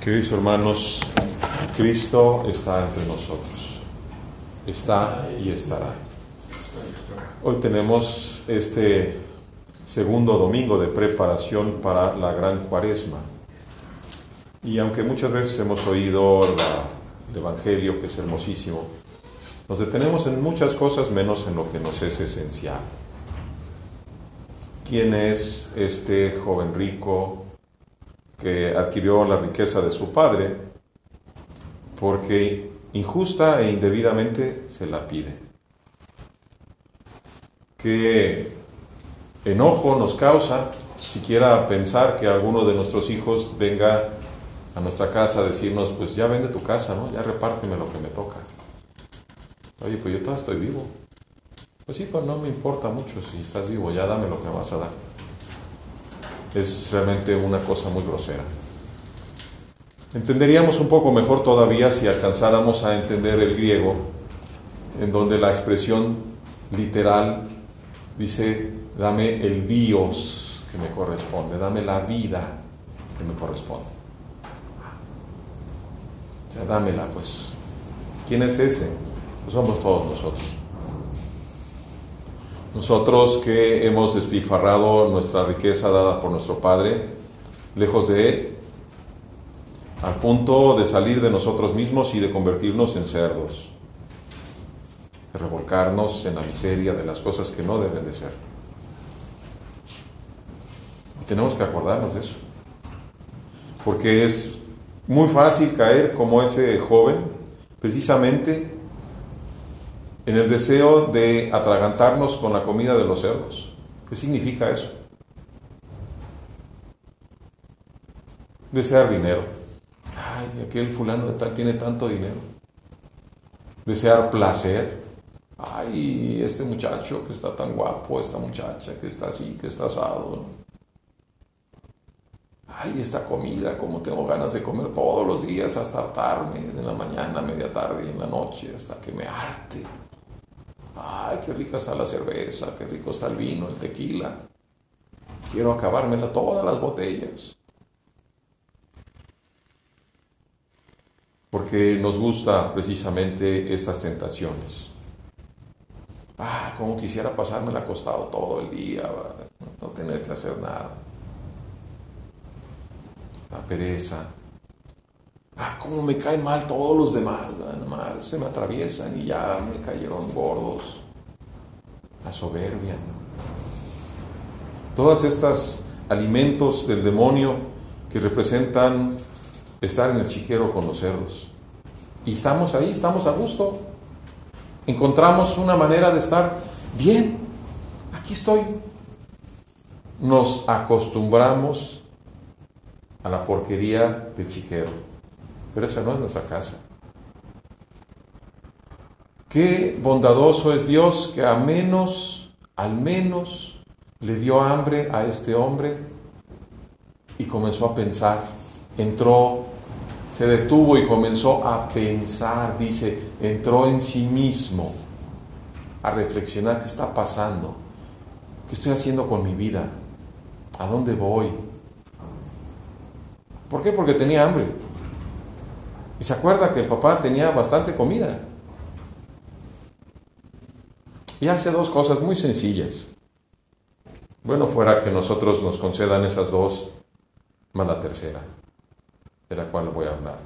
Queridos hermanos, Cristo está entre nosotros. Está y estará. Hoy tenemos este segundo domingo de preparación para la gran cuaresma. Y aunque muchas veces hemos oído el Evangelio, que es hermosísimo, nos detenemos en muchas cosas menos en lo que nos es esencial. ¿Quién es este joven rico que adquirió la riqueza de su padre? Porque injusta e indebidamente se la pide. ¿Qué enojo nos causa siquiera pensar que alguno de nuestros hijos venga a nuestra casa a decirnos, pues ya vende tu casa, ¿no? Ya repárteme lo que me toca. Oye, pues yo todavía estoy vivo. Pues sí, pues no me importa mucho si estás vivo, ya dame lo que me vas a dar. Es realmente una cosa muy grosera. Entenderíamos un poco mejor todavía si alcanzáramos a entender el griego, en donde la expresión literal dice, dame el bios que me corresponde, dame la vida que me corresponde. O sea, dámela, pues. ¿Quién es ese? Somos todos nosotros. Nosotros que hemos despilfarrado nuestra riqueza dada por nuestro Padre, lejos de Él, al punto de salir de nosotros mismos y de convertirnos en cerdos, de revolcarnos en la miseria de las cosas que no deben de ser. Tenemos que acordarnos de eso, porque es muy fácil caer como ese joven, precisamente en el deseo de atragantarnos con la comida de los cerdos. ¿Qué significa eso? Desear dinero. Ay, aquel fulano de tal tiene tanto dinero. Desear placer. Ay, este muchacho que está tan guapo, esta muchacha que está así, que está asado. Ay, esta comida, como tengo ganas de comer todos los días hasta hartarme, de la mañana, media tarde y en la noche, hasta que me harte. Ay, qué rica está la cerveza, qué rico está el vino, el tequila. Quiero acabármela todas las botellas. Porque nos gusta precisamente estas tentaciones. Ah, como quisiera pasarme acostado todo el día, no tener que hacer nada. La pereza. Ah, cómo me caen mal todos los demás, se me atraviesan y ya me cayeron gordos. La soberbia. Todas estas alimentos del demonio que representan estar en el chiquero con los cerdos. Y estamos ahí, estamos a gusto. Encontramos una manera de estar bien. Aquí estoy. Nos acostumbramos a la porquería del chiquero. Pero esa no es nuestra casa. Qué bondadoso es Dios que a menos, al menos, le dio hambre a este hombre y comenzó a pensar. Entró, se detuvo y comenzó a pensar, dice, entró en sí mismo, a reflexionar qué está pasando, qué estoy haciendo con mi vida, a dónde voy. ¿Por qué? Porque tenía hambre. Y se acuerda que el papá tenía bastante comida. Y hace dos cosas muy sencillas. Bueno, fuera que nosotros nos concedan esas dos, más la tercera, de la cual voy a hablar.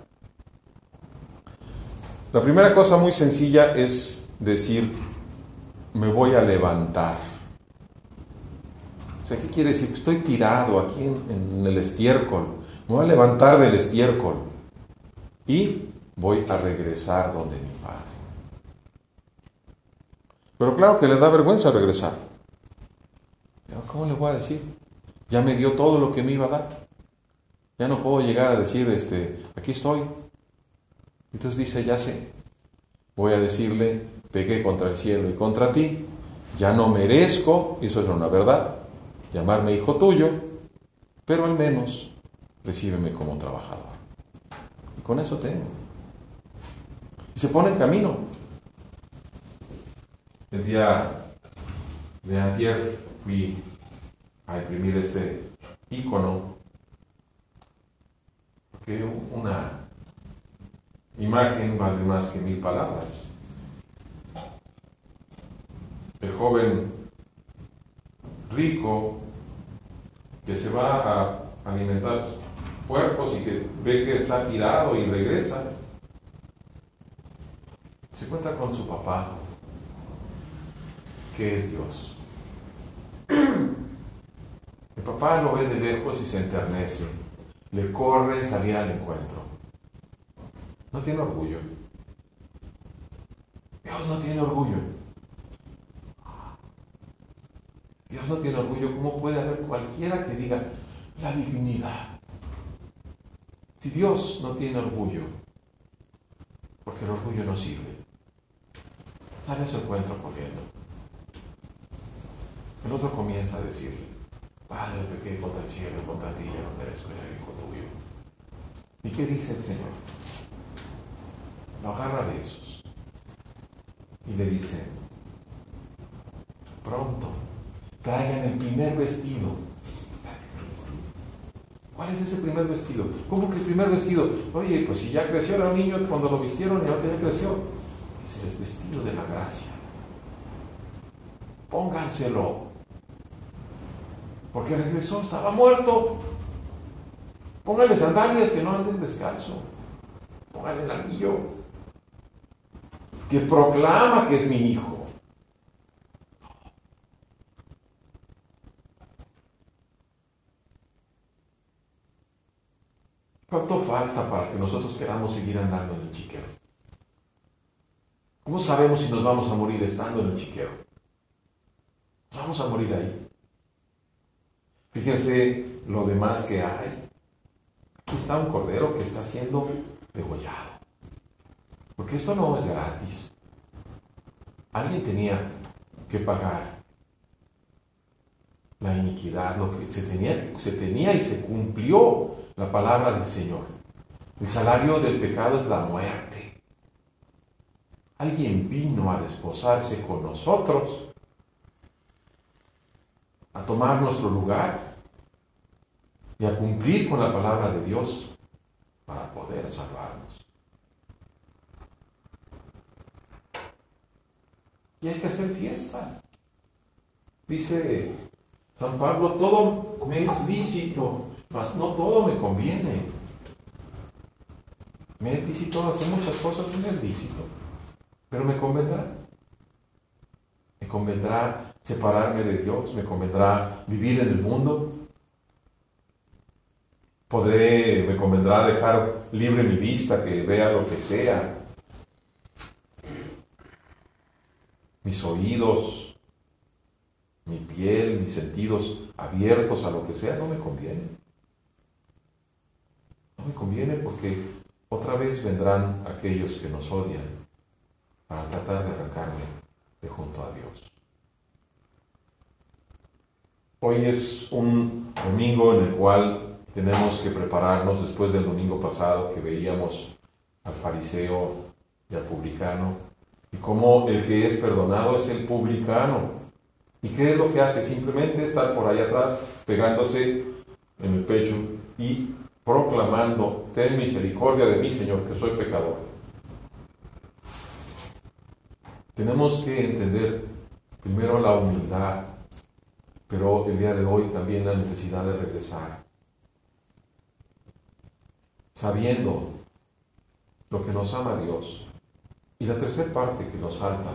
La primera cosa muy sencilla es decir, me voy a levantar. O sea, ¿qué quiere decir? Estoy tirado aquí en, en el estiércol. Me voy a levantar del estiércol y voy a regresar donde mi padre. Pero claro que le da vergüenza regresar. Pero ¿cómo le voy a decir? Ya me dio todo lo que me iba a dar. Ya no puedo llegar a decir, este, aquí estoy. Entonces dice, ya sé. Voy a decirle, pegué contra el cielo y contra ti. Ya no merezco, y eso es una verdad, llamarme hijo tuyo, pero al menos recíbeme como trabajador. Y con eso tengo. Y se pone en camino. El día de antier fui a imprimir este icono que una imagen vale más que mil palabras. El joven rico que se va a alimentar cuerpos y que ve que está tirado y regresa, se encuentra con su papá, que es Dios. El papá lo ve de lejos y se enternece, le corre salir al encuentro. No tiene orgullo. Dios no tiene orgullo. Dios no tiene orgullo. ¿Cómo puede haber cualquiera que diga la dignidad? Si Dios no tiene orgullo, porque el orgullo no sirve, sale a su encuentro corriendo. El otro comienza a decirle, Padre, pequé contra el cielo, contra ti, ya no merezco el hijo tuyo. ¿Y qué dice el Señor? Lo agarra de esos y le dice, pronto, traigan el primer vestido ¿Cuál es ese primer vestido? ¿Cómo que el primer vestido? Oye, pues si ya creció, era un niño cuando lo vistieron y ya creció. Es el vestido de la gracia. Pónganselo. Porque regresó, estaba muerto. Pónganle sandalias que no anden descalzo. Pónganle el anillo. Que proclama que es mi hijo. ¿Cuánto falta para que nosotros queramos seguir andando en el chiquero? ¿Cómo sabemos si nos vamos a morir estando en el chiquero? Nos vamos a morir ahí. Fíjense lo demás que hay. Aquí está un cordero que está siendo degollado. Porque esto no es gratis. Alguien tenía que pagar la iniquidad, lo que se tenía, se tenía y se cumplió la palabra del Señor. El salario del pecado es la muerte. Alguien vino a desposarse con nosotros, a tomar nuestro lugar y a cumplir con la palabra de Dios para poder salvarnos. Y hay que hacer fiesta. Dice San Pablo, todo me es lícito, mas no todo me conviene. Me es lícito hacer muchas cosas, me es lícito. Pero me convendrá. Me convendrá separarme de Dios, me convendrá vivir en el mundo. Podré, me convendrá dejar libre mi vista, que vea lo que sea. Mis oídos, mi piel, mis sentidos abiertos a lo que sea, no me conviene. No me conviene porque otra vez vendrán aquellos que nos odian para tratar de arrancarme de junto a Dios. Hoy es un domingo en el cual tenemos que prepararnos después del domingo pasado que veíamos al fariseo y al publicano y cómo el que es perdonado es el publicano. ¿Y qué es lo que hace? Simplemente estar por ahí atrás pegándose en el pecho y proclamando, ten misericordia de mí, Señor, que soy pecador. Tenemos que entender primero la humildad, pero el día de hoy también la necesidad de regresar, sabiendo lo que nos ama Dios. Y la tercera parte que nos falta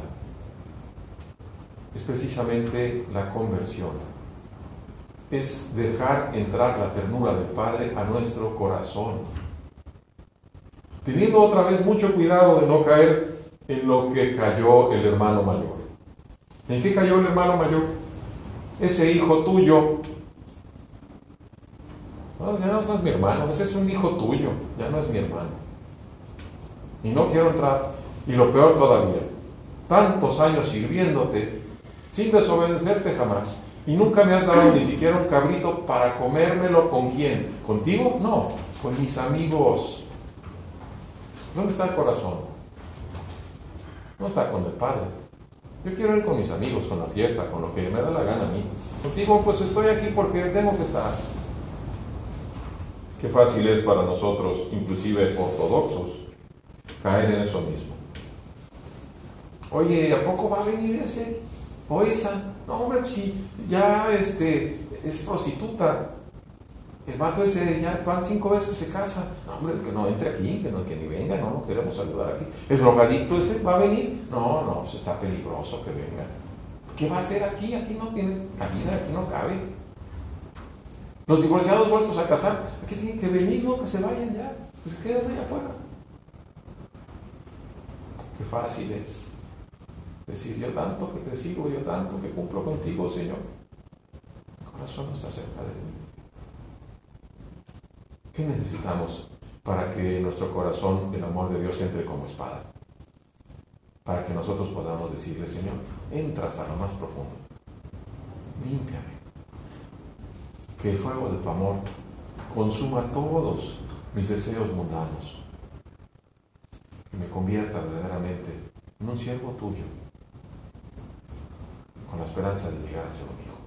es precisamente la conversión es dejar entrar la ternura del Padre a nuestro corazón. Teniendo otra vez mucho cuidado de no caer en lo que cayó el hermano mayor. ¿En qué cayó el hermano mayor? Ese hijo tuyo. ya no es mi hermano, ese es un hijo tuyo, ya no es mi hermano. Y no quiero entrar. Y lo peor todavía, tantos años sirviéndote sin desobedecerte jamás. Y nunca me has dado ni siquiera un cabrito para comérmelo con quién. ¿Contigo? No, con mis amigos. ¿Dónde está el corazón? No está con el Padre. Yo quiero ir con mis amigos, con la fiesta, con lo que me da la gana a mí. Contigo, pues estoy aquí porque tengo que estar. Qué fácil es para nosotros, inclusive ortodoxos, caer en eso mismo. Oye, ¿a poco va a venir ese o esa? No, hombre, si ya este, es prostituta. El vato ese ya van cinco veces se casa. No, hombre, que no entre aquí, que, no, que ni venga, no lo queremos saludar aquí. ¿El drogadicto ese va a venir? No, no, pues está peligroso que venga. ¿Qué va a hacer aquí? Aquí no tiene cabida, aquí no cabe. Los divorciados vueltos a casar, aquí tienen que venir, no, que se vayan ya, que se queden allá afuera. Qué fácil es decir yo tanto que te sigo, yo tanto que cumplo contigo, Señor. El corazón no está cerca de mí. ¿Qué necesitamos para que nuestro corazón el amor de Dios entre como espada? Para que nosotros podamos decirle, Señor, entra hasta lo más profundo. Límpiame. Que el fuego de tu amor consuma todos mis deseos mundanos. Que me convierta verdaderamente en un siervo tuyo, con la esperanza de llegar a ser un hijo.